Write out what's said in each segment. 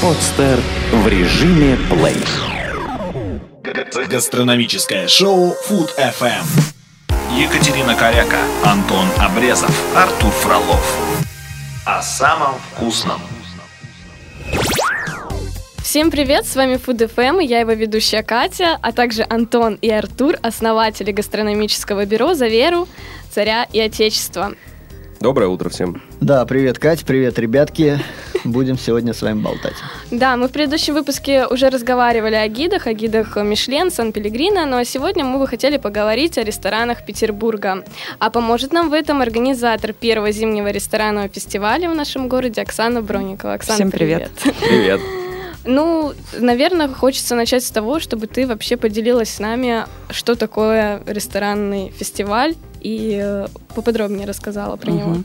Подстер в режиме плей. Гастрономическое шоу Food FM. Екатерина Коряка, Антон Обрезов, Артур Фролов. О самом вкусном. Всем привет, с вами Food FM, и я его ведущая Катя, а также Антон и Артур, основатели гастрономического бюро «За веру, царя и отечества». Доброе утро всем. Да, привет, Кать, привет, ребятки. Будем сегодня с вами болтать. Да, мы в предыдущем выпуске уже разговаривали о гидах, о гидах Мишлен, Сан-Пелегрино, но сегодня мы бы хотели поговорить о ресторанах Петербурга. А поможет нам в этом организатор первого зимнего ресторанного фестиваля в нашем городе Оксана Броникова. Оксана, Всем привет. Привет. Ну, наверное, хочется начать с того, чтобы ты вообще поделилась с нами, что такое ресторанный фестиваль, и э, поподробнее рассказала про него.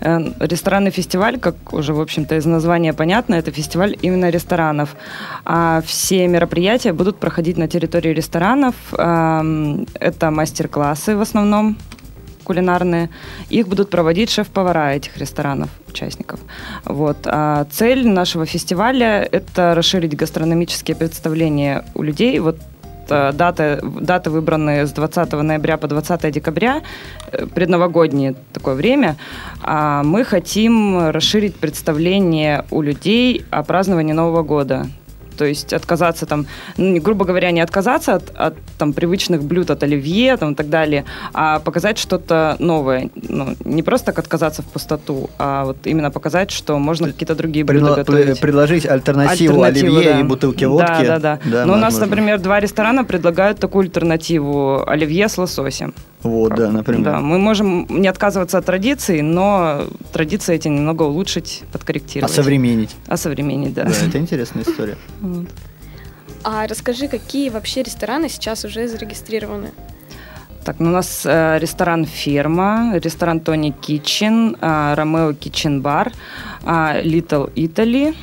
Э, Ресторанный фестиваль, как уже, в общем-то, из названия понятно, это фестиваль именно ресторанов. А все мероприятия будут проходить на территории ресторанов. Эм, Это мастер-классы в основном кулинарные. Их будут проводить шеф-повара этих ресторанов, участников. Вот. А цель нашего фестиваля – это расширить гастрономические представления у людей. Вот даты, даты выбраны с 20 ноября по 20 декабря, э, предновогоднее такое время. А мы хотим расширить представление у людей о праздновании Нового года. То есть отказаться там, ну, грубо говоря, не отказаться от, от там привычных блюд, от оливье там, и так далее, а показать что-то новое. Ну, не просто так отказаться в пустоту, а вот именно показать, что можно какие-то другие блюда Предла- готовить. предложить альтернативу, Альтернативу, оливье да. и бутылки Да, водки. Да, да, Да, Но у нас, возможно. например, два ресторана предлагают такую альтернативу оливье с лососем. Вот, да, например. Да, мы можем не отказываться от традиций, но традиции эти немного улучшить, подкорректировать. Осовременить. Осовременить, да. Да, это интересная история. Вот. А расскажи, какие вообще рестораны сейчас уже зарегистрированы? Так, ну у нас э, ресторан «Ферма», ресторан «Тони Китчен», э, «Ромео Китчен Бар», э, «Литл Итали»,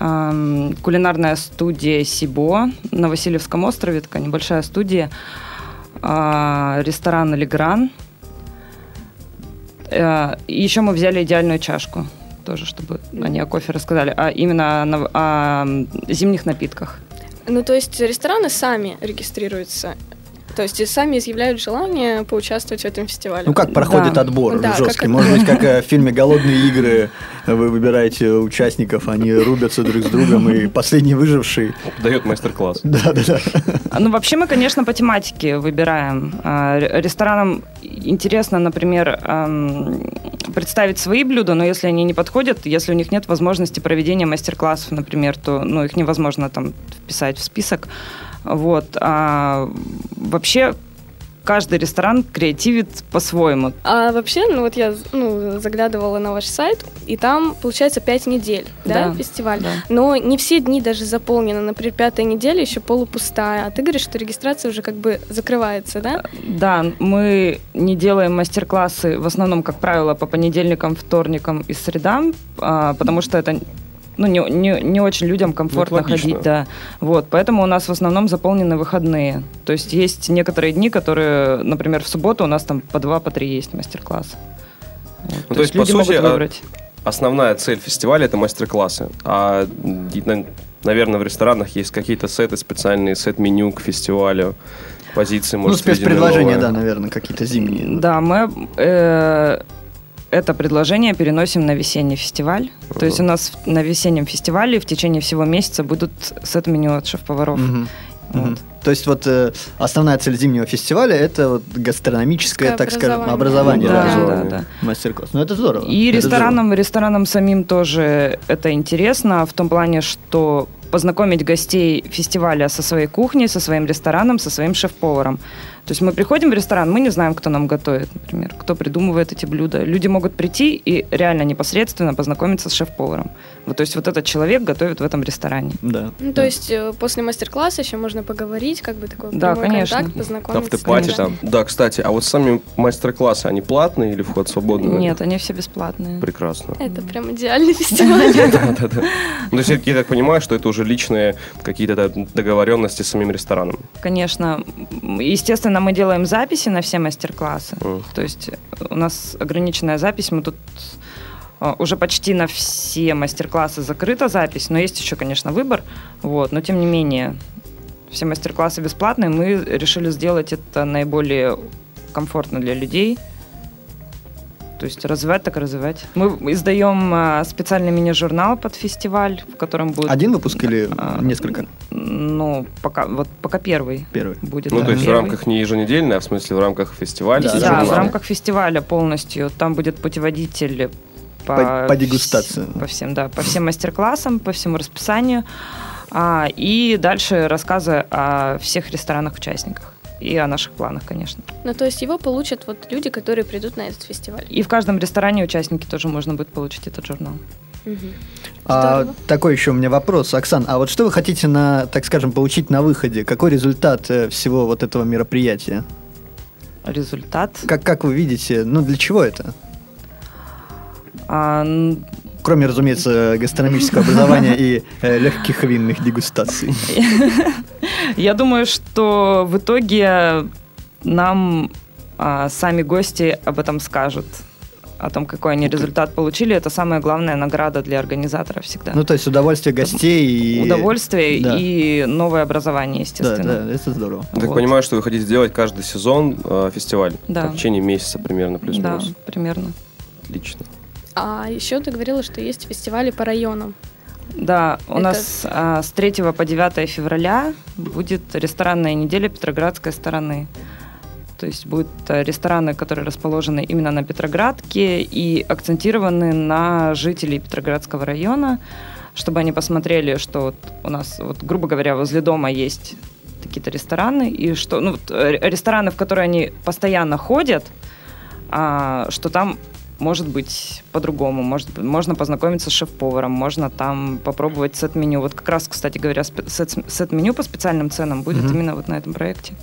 эм, кулинарная студия «Сибо» на Васильевском острове, такая небольшая студия, э, ресторан «Легран». Э, еще мы взяли «Идеальную чашку», тоже, чтобы они о кофе рассказали, а именно о, о, зимних напитках. Ну, то есть рестораны сами регистрируются, то есть и сами изъявляют желание поучаствовать в этом фестивале. Ну как проходит Да. отбор Да, жесткий? как- Может быть, как э, в фильме «Голодные игры» вы выбираете участников, они рубятся друг с другом, и последний выживший... Дает мастер-класс. Да-да-да. А, Ну, вообще мы, конечно, по тематике выбираем. А, ре- Ресторанам интересно, например, представить свои блюда, но если они не подходят, если у них нет возможности проведения мастер-классов, например, то ну, их невозможно там вписать в список. Вот. А вообще каждый ресторан креативит по-своему. А вообще, ну вот я ну, заглядывала на ваш сайт, и там, получается, пять недель, да, Да, фестиваль. да. Но не все дни даже заполнены. Например, пятая неделя еще полупустая. А ты говоришь, что регистрация уже как бы закрывается, да? Да, мы не делаем мастер-классы в основном, как правило, по понедельникам, вторникам и средам, а, потому что это ну, не, не, не очень людям комфортно Ну, это ходить, да. Вот, поэтому у нас в основном заполнены выходные. То есть есть некоторые дни, которые, например, в субботу у нас там по два, по три есть мастер-класс. Вот, Ну, то есть, по люди сути, могут а, выбрать. Основная цель фестиваля – это мастер-классы. А, наверное, в ресторанах есть какие-то сеты, специальные сет-меню к фестивалю, позиции, Ну, может, спецпредложения, введены да, наверное, какие-то зимние. Да, мы э, это предложение переносим на весенний фестиваль. То есть у нас на весеннем фестивале в течение всего месяца будут сет-меню от шеф-поваров. Мгм. Вот. То есть вот э, основная цель зимнего фестиваля это вот гастрономическое, Такое так скажем, образование. образование, Да, да, да, образование. да. мастер-класс. Ну это здорово. И Это ресторанам, ресторанам самим тоже это интересно в том плане, что познакомить гостей фестиваля со своей кухней, со своим рестораном, со своим шеф-поваром. То есть мы приходим в ресторан, мы не знаем, кто нам готовит, например, кто придумывает эти блюда. Люди могут прийти и реально непосредственно познакомиться с шеф-поваром. Вот, то есть вот этот человек готовит в этом ресторане. Да. Ну, то есть э, после мастер-класса еще можно поговорить, как бы такой Да, конечно. контакт, познакомиться. Автопати Да. там. Да, кстати, а вот сами мастер-классы, они платные или вход свободный? Нет, они все бесплатные. Прекрасно. Это прям идеальный фестиваль. Да-да-да. Ну, то есть я я так понимаю, что это уже личные какие-то да, договоренности с самим рестораном. Конечно, естественно, мы делаем записи на все мастер-классы. То есть у нас ограниченная запись, мы тут А, Уже почти на все мастер-классы закрыта запись, но есть еще, конечно, выбор. Вот, но тем не менее, все мастер-классы бесплатные. Мы решили сделать это наиболее комфортно для людей. То есть развивать так развивать. Мы издаем а, специальный мини-журнал под фестиваль, в котором будет... Один выпуск или А, несколько? Ну, пока, вот пока первый Первый. будет. Ну, да, то есть в первый. рамках не еженедельной, а в смысле в рамках фестиваля. Да, Да, журнала. в рамках фестиваля полностью. Там будет путеводитель по, По- по дегустации. По всем, да, по всем мастер-классам, по всему расписанию. А, и дальше рассказы о всех ресторанах-участниках. И о наших планах, конечно. Ну, то есть его получат вот люди, которые придут на этот фестиваль. И в каждом ресторане участники тоже можно будет получить этот журнал. А, такой еще у меня вопрос, Оксан. А вот что вы хотите на, так скажем, получить на выходе? Какой результат э, всего вот этого мероприятия? Результат. Как, как вы видите, ну для чего это? А, Кроме, разумеется, гастрономического образования и э, легких винных дегустаций. Я думаю, что в итоге нам а, сами гости об этом скажут. О том, какой они результат получили. Это самая главная награда для организатора всегда. Ну, то есть удовольствие гостей и... Удовольствие Да. и новое образование, Да, естественно. да, это здорово. Я так Вот. понимаю, что вы хотите сделать каждый сезон э, фестиваль. Да. В течение месяца примерно, Да, плюс-минус. примерно. Отлично. А еще ты говорила, что есть фестивали по районам. Да, у Это- нас а, с 3 по 9 февраля будет ресторанная неделя Петроградской стороны. То есть будут а, рестораны, которые расположены именно на Петроградке и акцентированы на жителей Петроградского района, чтобы они посмотрели, что вот у нас, вот, грубо говоря, возле дома есть какие-то рестораны, и что, ну, вот, э, рестораны, в которые они постоянно ходят, а, что там может быть по-другому. Может, можно познакомиться с шеф-поваром, можно там попробовать сет-меню. Вот как раз, кстати говоря, сет-меню по специальным ценам будет Мгм. именно вот на этом проекте.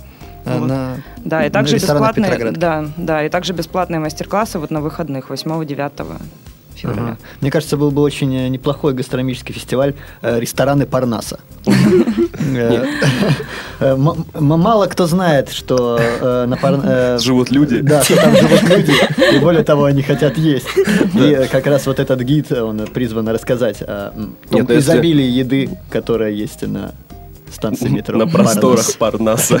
А, Вот. на- Да, и также бесплатные, да, да, и также бесплатные мастер-классы вот на выходных 8-9 февраля. Ага. Мне кажется, был бы очень э, неплохой гастрономический фестиваль э, рестораны Парнаса. Э, э, Мало кто знает, что на Пар- э, Живут люди. Да, что там живут люди, и более того, они хотят есть. И как раз вот этот гид, он призван рассказать о том ну изобилии еды, которая есть на станции метро. На просторах Парнас. Парнаса.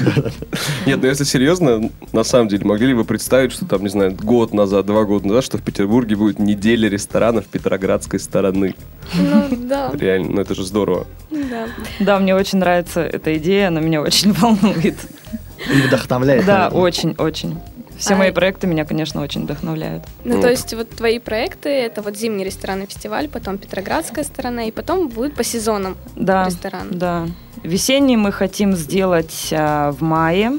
Нет, ну если серьезно, на самом деле, могли ли вы представить, что там, не знаю, год назад, два года назад, что в Петербурге будет неделя ресторанов Петроградской стороны? Ну, да, Реально, ну это же здорово. да. Да, мне очень нравится эта идея, она меня очень волнует. И вдохновляет. Да, наверное. Все А- мои проекты меня, конечно, очень вдохновляют. Ну, Ну. то есть вот твои проекты, это вот зимний ресторанный фестиваль, потом Петроградская сторона, и потом будет по сезонам Да, ресторан. да. Весенний мы хотим сделать а, в мае.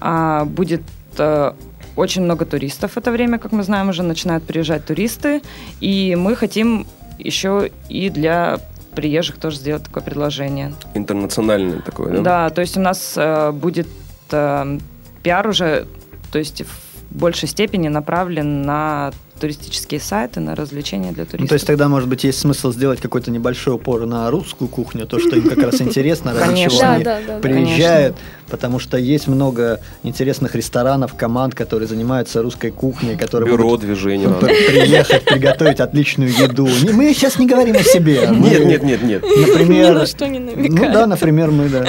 А, будет а, очень много туристов в это время, как мы знаем, уже начинают приезжать туристы. И мы хотим еще и для приезжих тоже сделать такое предложение. Интернациональное такое, да? Да, то есть у нас э, будет э, пиар уже, то есть в большей степени направлен на туристические сайты, на развлечения для туристов. Ну, то есть тогда, может быть, есть смысл сделать какой-то небольшой упор на русскую кухню, то, что им как раз интересно, ради чего они приезжают, потому что есть много интересных ресторанов, команд, которые занимаются русской кухней, которые Бюро движения. при- приехать, приготовить отличную еду. Мы сейчас не говорим о себе. Нет, нет, нет, нет. Например, на что не ну намекает. да, например, мы, да.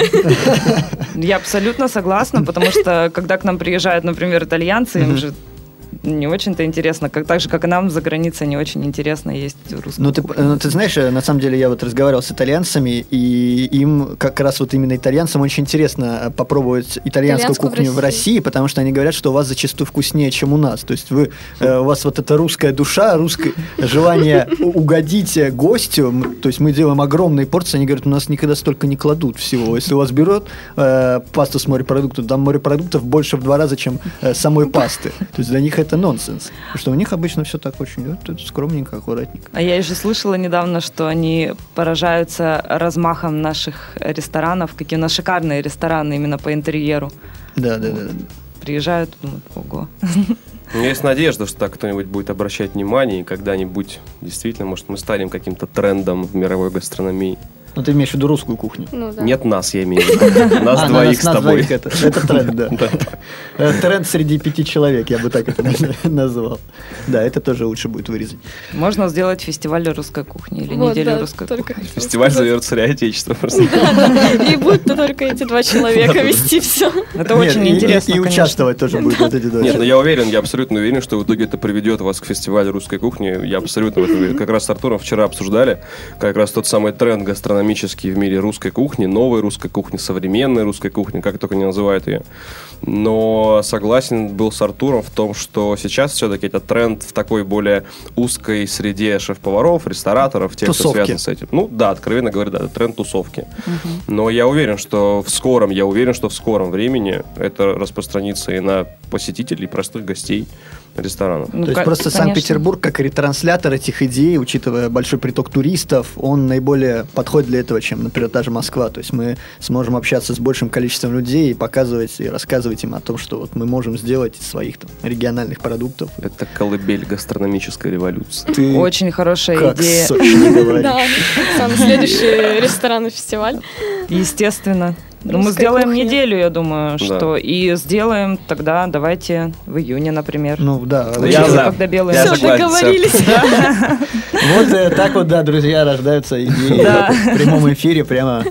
Я абсолютно согласна, потому что когда к нам приезжают, например, итальянцы, им же не очень-то интересно, как, так же, как и нам за границей не очень интересно есть русскую Ну ты, кухню. ну, ты знаешь, э, на самом деле я вот разговаривал с итальянцами, и им как раз вот именно итальянцам очень интересно э, попробовать итальянскую Итальянскую в кухню в России. России. потому что они говорят, что у вас зачастую вкуснее, чем у нас. То есть вы, э, у вас вот эта русская душа, русское желание угодить э, гостю. То есть мы делаем огромные порции, они говорят, у нас никогда столько не кладут всего. Если у вас берет э, пасту с морепродуктов, там морепродуктов больше в два раза, чем э, самой пасты. То есть для них это нонсенс. Потому что у них обычно все так очень скромненько, аккуратненько. А я еще слышала недавно, что они поражаются размахом наших ресторанов, какие у нас шикарные рестораны именно по интерьеру. Да, да, да. Приезжают, думают, ого. У меня есть надежда, что так кто-нибудь будет обращать внимание, и когда-нибудь действительно, может, мы станем каким-то трендом в мировой гастрономии. Ну, ты имеешь в виду русскую кухню. Ну, да. Нет нас, я имею в виду. Нас А, двоих с тобой. это тренд, да. Э, Тренд среди пяти человек, я бы так это назвал. Да, это тоже лучше будет вырезать. Можно сделать фестиваль русской кухни или Вот, неделю да, русской только кухни. Фестиваль зовет царя Отечества. просто. И будут только эти два человека вести все. Это очень интересно, И участвовать тоже будет вот эти два Нет, ну человека. я уверен, я абсолютно уверен, что в итоге это приведет вас к фестивалю русской кухни. Я абсолютно в этом уверен. Как раз с Артуром вчера обсуждали как раз тот самый тренд гастрономический в мире русской кухни, новой русской кухни, современной русской кухни, как только не называют ее. Но согласен был с Артуром в том, что сейчас все-таки это тренд в такой более узкой среде шеф-поваров, рестораторов, тех, Тусовки. кто связан с этим. Ну да, откровенно говоря, да, это тренд тусовки. Но я уверен, что в скором, я уверен, что в скором времени это распространится и на посетителей, и простых гостей ресторанов. Ну, То есть просто. Санкт-Петербург как ретранслятор этих идей, учитывая большой приток туристов, он наиболее подходит для этого, чем, например, та же Москва. То есть мы сможем общаться с большим количеством людей и показывать и рассказывать им о том, что вот мы можем сделать из своих там, региональных продуктов. Это колыбель гастрономической революции. Ты Очень хорошая как идея. сочно говоришь. Да, сам следующий ресторанный фестиваль. Естественно. Ну, мы сделаем кухни. неделю, я думаю, Да. что. И сделаем тогда, давайте, в июне, например. Ну да, я за. Когда белые Я Все, договорились. Вот э, так вот, да, друзья, рождаются идеи Да. в прямом эфире прямо,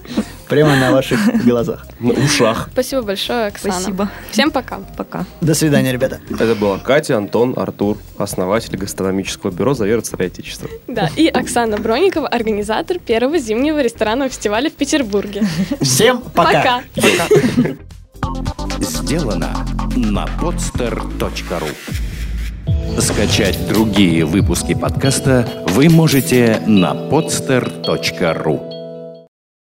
прямо на ваших глазах. На ушах. Спасибо большое, Оксана. Спасибо. Всем пока. Пока. До свидания, ребята. Это была Катя, Антон, Артур, основатель гастрономического бюро «Завера Царя Отечества». Да, и Оксана Бронникова, организатор первого зимнего ресторанного фестиваля в Петербурге. Всем пока. Пока. Сделано на podster.ru Скачать другие выпуски подкаста вы можете на podster.ru